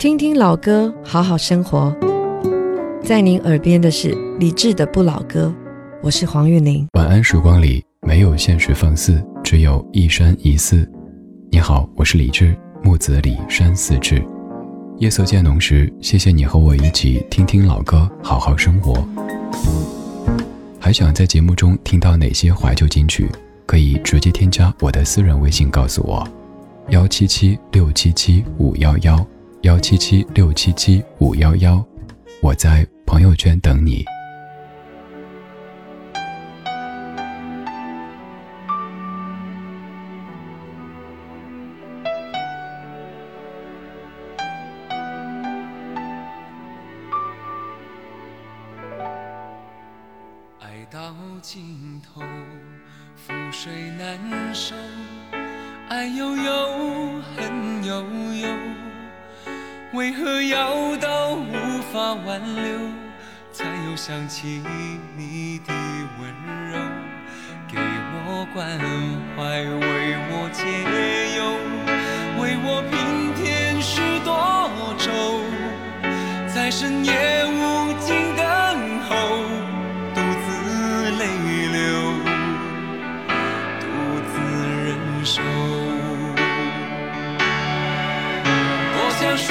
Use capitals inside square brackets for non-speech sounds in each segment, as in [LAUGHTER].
听听老歌，好好生活。在您耳边的是李志的《不老歌》，我是黄韵玲。晚安，时光里没有现实放肆，只有一山一寺。你好，我是李志，木子李山寺志。夜色渐浓时，谢谢你和我一起听听老歌，好好生活。还想在节目中听到哪些怀旧金曲？可以直接添加我的私人微信告诉我，幺七七六七七五幺幺。幺七七六七七五幺幺，我在朋友圈等你。爱到尽头，覆水难收，爱悠悠，恨悠悠。为何要到无法挽留，才又想起你的温柔？给我关怀，为我解忧，为我平添许多愁，在深夜无尽等候，独自泪流，独自忍受。多想说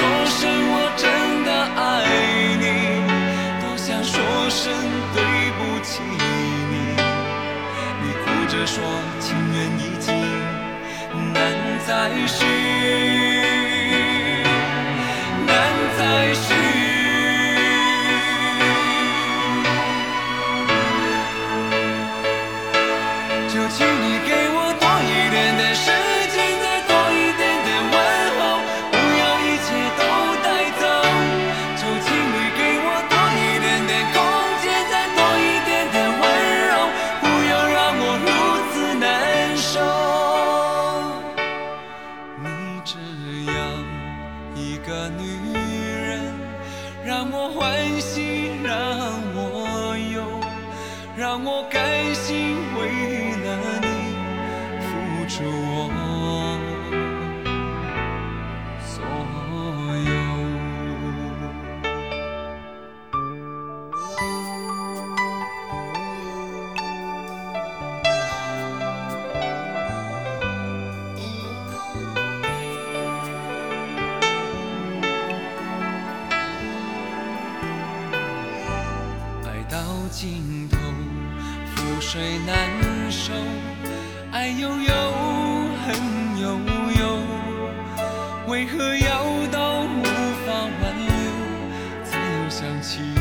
再续，女人让我欢喜让我忧让我甘心为了你付出我。水难收，爱悠悠，恨悠悠，为何要到无法挽留，才又想起？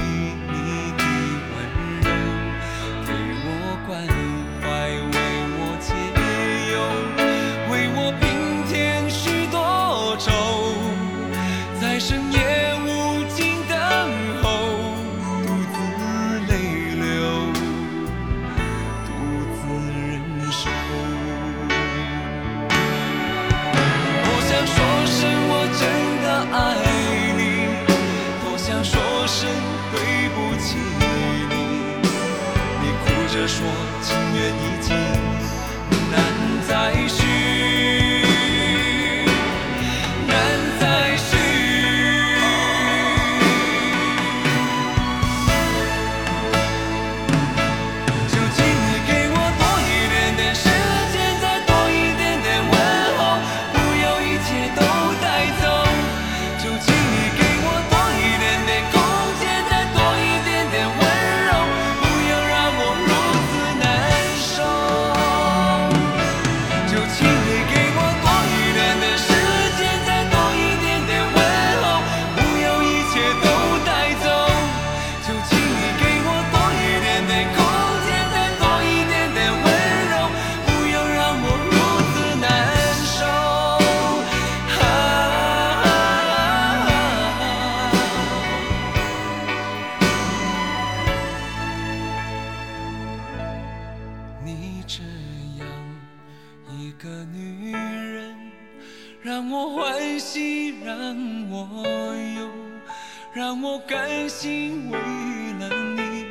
让我甘心为了你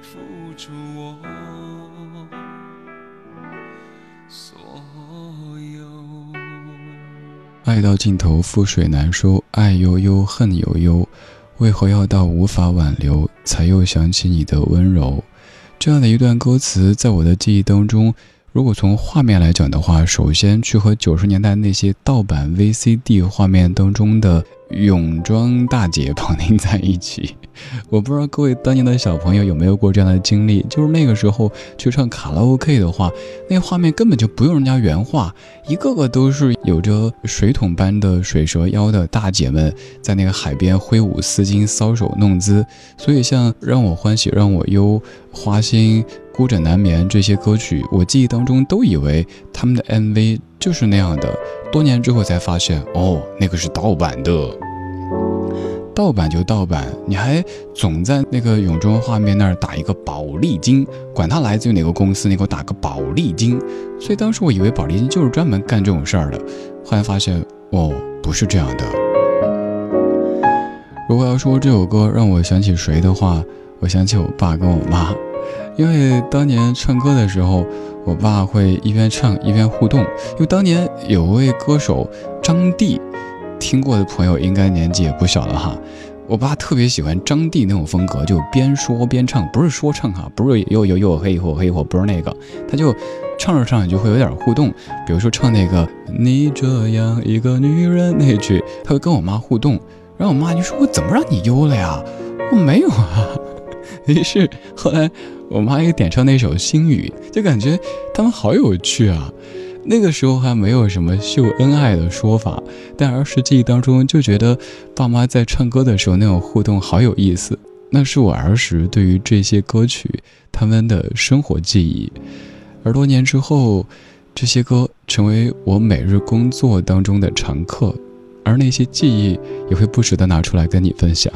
付出我所有。爱到尽头覆水难收爱悠悠恨悠悠为何要到无法挽留才又想起你的温柔。这样的一段歌词在我的记忆当中如果从画面来讲的话首先去和九十年代那些盗版 vcd 画面当中的泳装大姐绑定在一起，[LAUGHS] 我不知道各位当年的小朋友有没有过这样的经历，就是那个时候去唱卡拉 OK 的话，那画面根本就不用人家原画，一个个都是有着水桶般的水蛇腰的大姐们，在那个海边挥舞丝巾、搔首弄姿。所以像让我欢喜让我忧、花心、孤枕难眠这些歌曲，我记忆当中都以为他们的 MV 就是那样的。多年之后才发现，哦，那个是盗版的。盗版就盗版，你还总在那个泳装画面那儿打一个宝丽金，管它来自于哪个公司，你给我打个宝丽金。所以当时我以为宝丽金就是专门干这种事儿的，后来发现哦，不是这样的。如果要说这首歌让我想起谁的话，我想起我爸跟我妈，因为当年唱歌的时候，我爸会一边唱一边互动。因为当年有位歌手张帝。听过的朋友应该年纪也不小了哈，我爸特别喜欢张帝那种风格，就边说边唱，不是说唱哈，不是又又又嘿吼嘿吼，不是那个，他就唱着唱着就会有点互动，比如说唱那个你这样一个女人那句，他会跟我妈互动，然后我妈就说我怎么让你忧了呀？我没有啊。[LAUGHS] 于是后来我妈又点唱那首心雨，就感觉他们好有趣啊。那个时候还没有什么秀恩爱的说法，但儿时记忆当中就觉得爸妈在唱歌的时候那种互动好有意思。那是我儿时对于这些歌曲他们的生活记忆，而多年之后，这些歌成为我每日工作当中的常客，而那些记忆也会不时的拿出来跟你分享。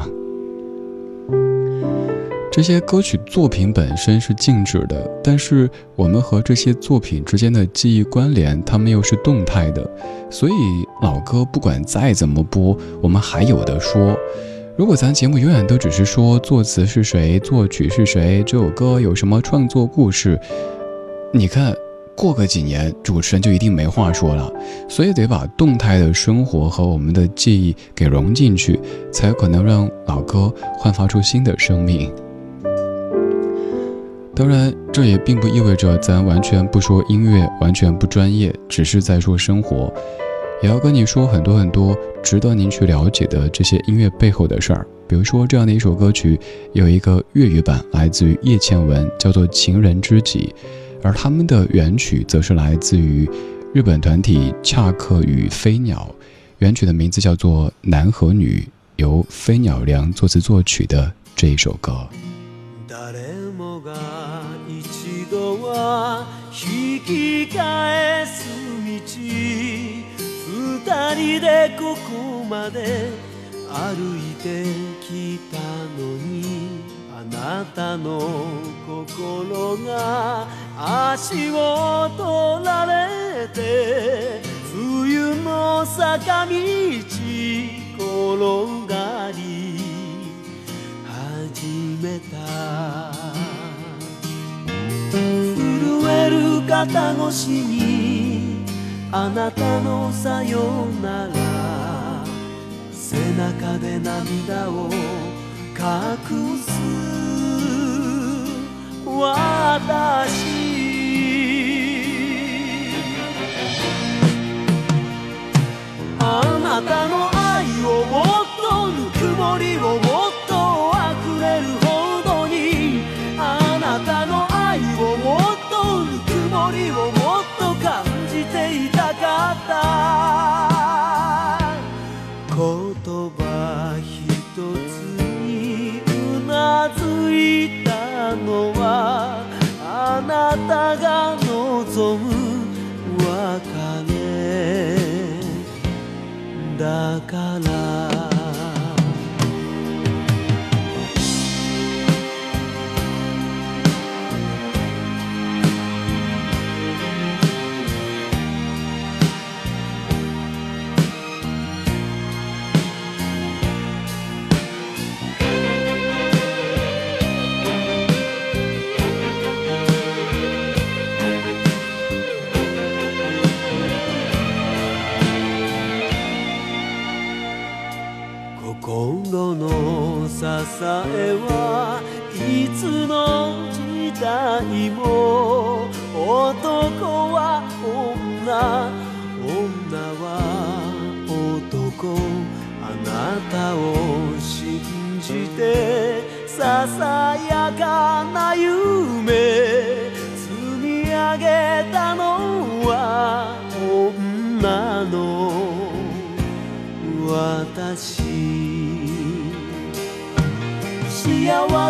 这些歌曲作品本身是静止的，但是我们和这些作品之间的记忆关联，它们又是动态的。所以老歌不管再怎么播，我们还有的说。如果咱节目永远都只是说作词是谁，作曲是谁，这首歌有什么创作故事，你看过个几年，主持人就一定没话说了。所以得把动态的生活和我们的记忆给融进去，才有可能让老歌焕发出新的生命。当然，这也并不意味着咱完全不说音乐，完全不专业，只是在说生活。也要跟你说很多很多值得您去了解的这些音乐背后的事儿。比如说，这样的一首歌曲有一个粤语版，来自于叶倩文，叫做《情人知己》，而他们的原曲则是来自于日本团体恰克与飞鸟，原曲的名字叫做《男和女》，由飞鸟良作词作曲的这一首歌。が一度は引き返す道二人でここまで歩いてきたのにあなたの心が足を取られて冬の坂道転がり始めた。震える肩越しにあなたのさよなら背中で涙を隠す私あなたの愛をもっとぬくもりを望む別れだ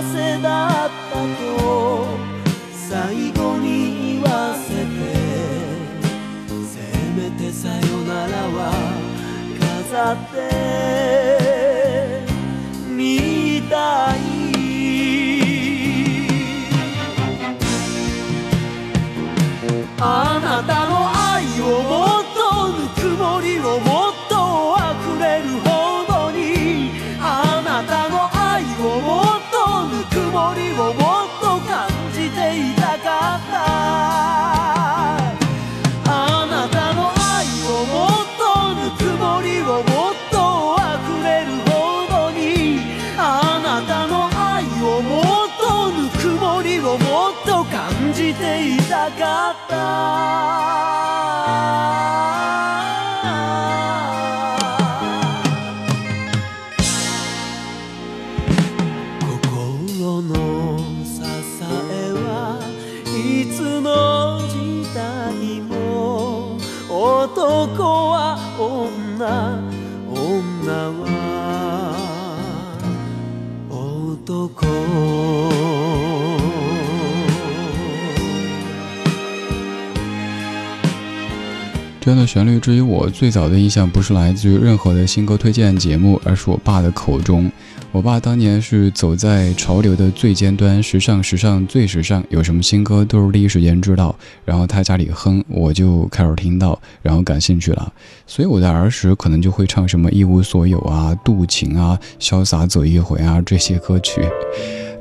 せだったと最後に言わせて。せめてさよならは飾って。Agatha. 这样的旋律，至于我最早的印象，不是来自于任何的新歌推荐节目，而是我爸的口中。我爸当年是走在潮流的最尖端，时尚时尚最时尚，有什么新歌都是第一时间知道。然后他家里哼，我就开始听到，然后感兴趣了。所以我在儿时可能就会唱什么一无所有啊、渡情啊、潇洒走一回啊这些歌曲。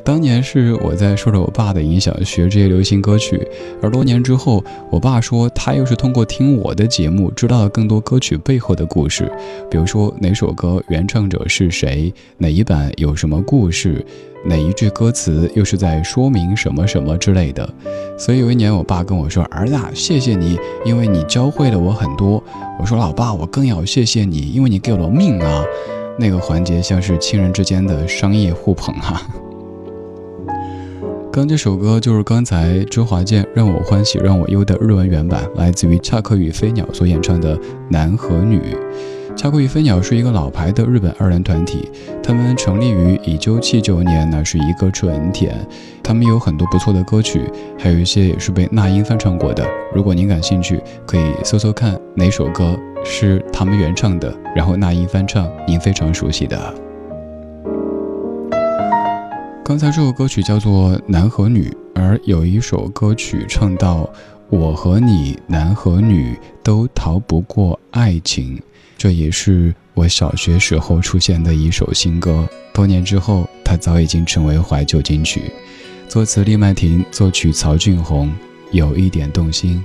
当年是我在受着我爸的影响学这些流行歌曲，而多年之后，我爸说他又是通过听我的节目知道了更多歌曲背后的故事，比如说哪首歌原唱者是谁，哪一版有什么故事，哪一句歌词又是在说明什么什么之类的。所以有一年，我爸跟我说：“儿子，谢谢你，因为你教会了我很多。”我说：“老爸，我更要谢谢你，因为你给了我命啊。”那个环节像是亲人之间的商业互捧啊。刚这首歌就是刚才周华健《让我欢喜让我忧》的日文原版，来自于恰克与飞鸟所演唱的《男和女》。恰克与飞鸟是一个老牌的日本二人团体，他们成立于一九七九年，那是一个春天。他们有很多不错的歌曲，还有一些也是被那英翻唱过的。如果您感兴趣，可以搜搜看哪首歌是他们原唱的，然后那英翻唱，您非常熟悉的。刚才这首歌曲叫做《男和女》，而有一首歌曲唱到“我和你，男和女，都逃不过爱情”，这也是我小学时候出现的一首新歌。多年之后，它早已经成为怀旧金曲。作词李麦婷，作曲曹俊宏，有一点动心。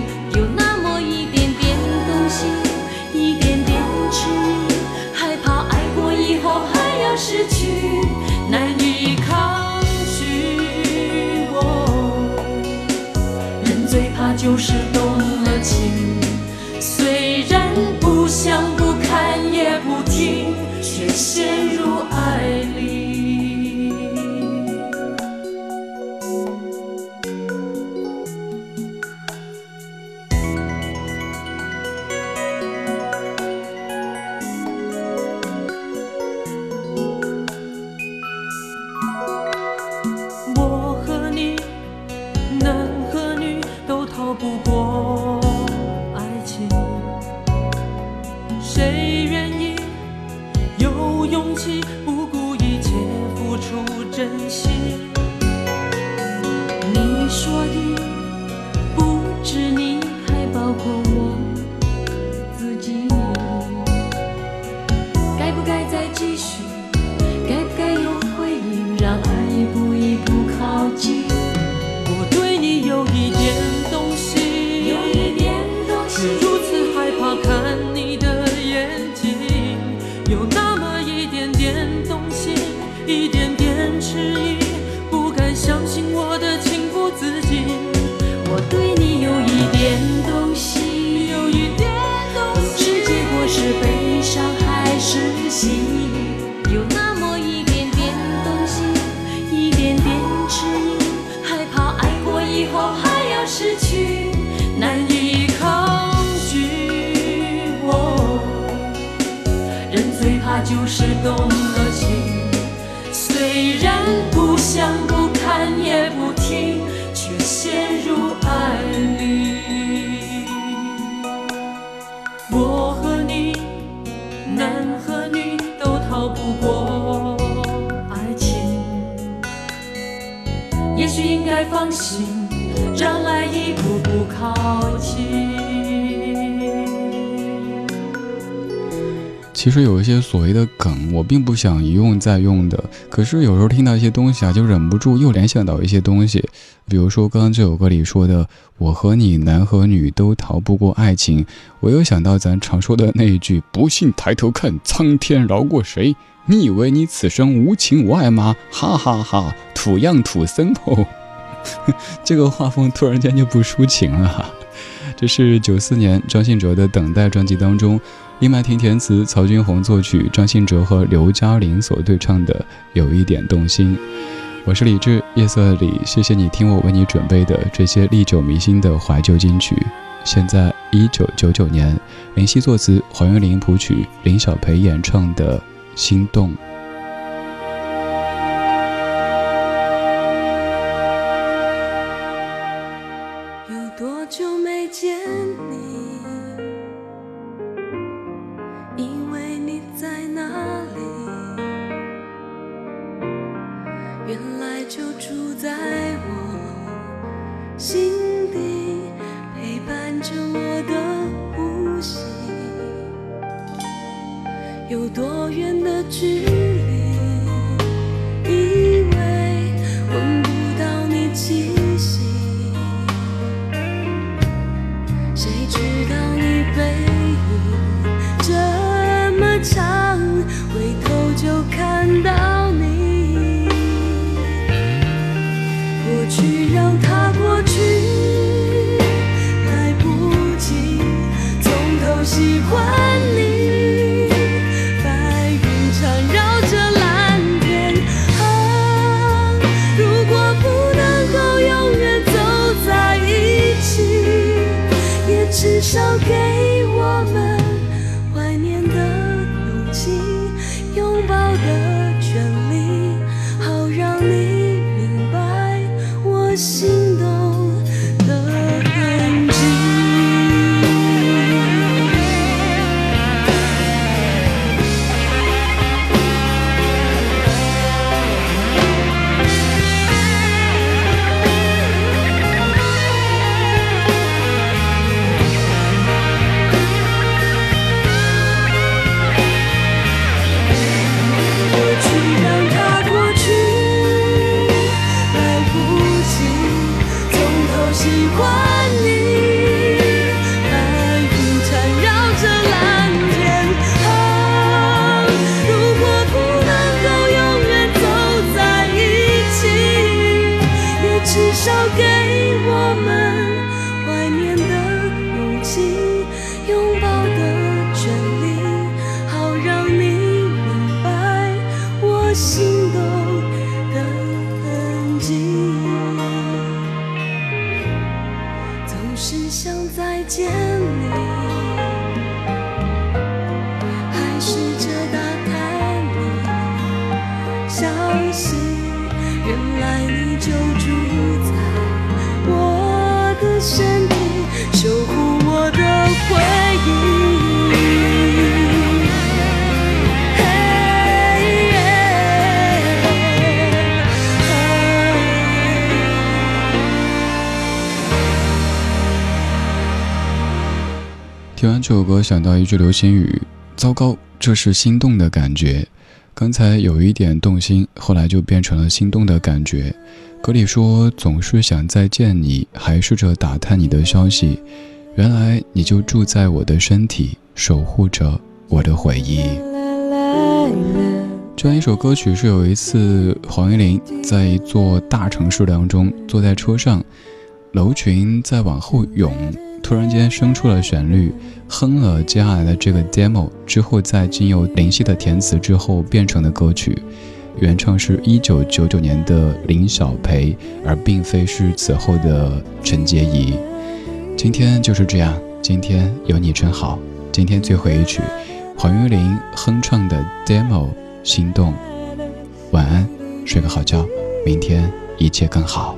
放心，让爱一步步靠近。其实有一些所谓的梗，我并不想一用再用的，可是有时候听到一些东西啊，就忍不住又联想到一些东西。比如说刚刚这首歌里说的“我和你，男和女都逃不过爱情”，我又想到咱常说的那一句“不信抬头看，苍天饶过谁？你以为你此生无情无爱吗？哈哈哈土样土森吼。” [LAUGHS] 这个画风突然间就不抒情了哈。这是九四年张信哲的《等待》专辑当中，李曼婷填词，曹军红作曲，张信哲和刘嘉玲所对唱的《有一点动心》。我是李志，夜色里，谢谢你听我为你准备的这些历久弥新的怀旧金曲。现在一九九九年，林夕作词，黄韵玲谱曲，林小培演唱的《心动》。有多远的距离？以为闻不到你气 love. 听完这首歌，想到一句流行语：“糟糕，这是心动的感觉。”刚才有一点动心，后来就变成了心动的感觉。歌里说：“总是想再见你，还试着打探你的消息。原来你就住在我的身体，守护着我的回忆。”这样一首歌曲是有一次黄韵玲在一座大城市当中坐在车上，楼群在往后涌，突然间生出了旋律，哼了接下来的这个 demo 之后，再经由林夕的填词之后变成的歌曲，原唱是一九九九年的林小培，而并非是此后的陈洁仪。今天就是这样，今天有你真好。今天最后一曲，黄韵玲哼唱的 demo。心动，晚安，睡个好觉，明天一切更好。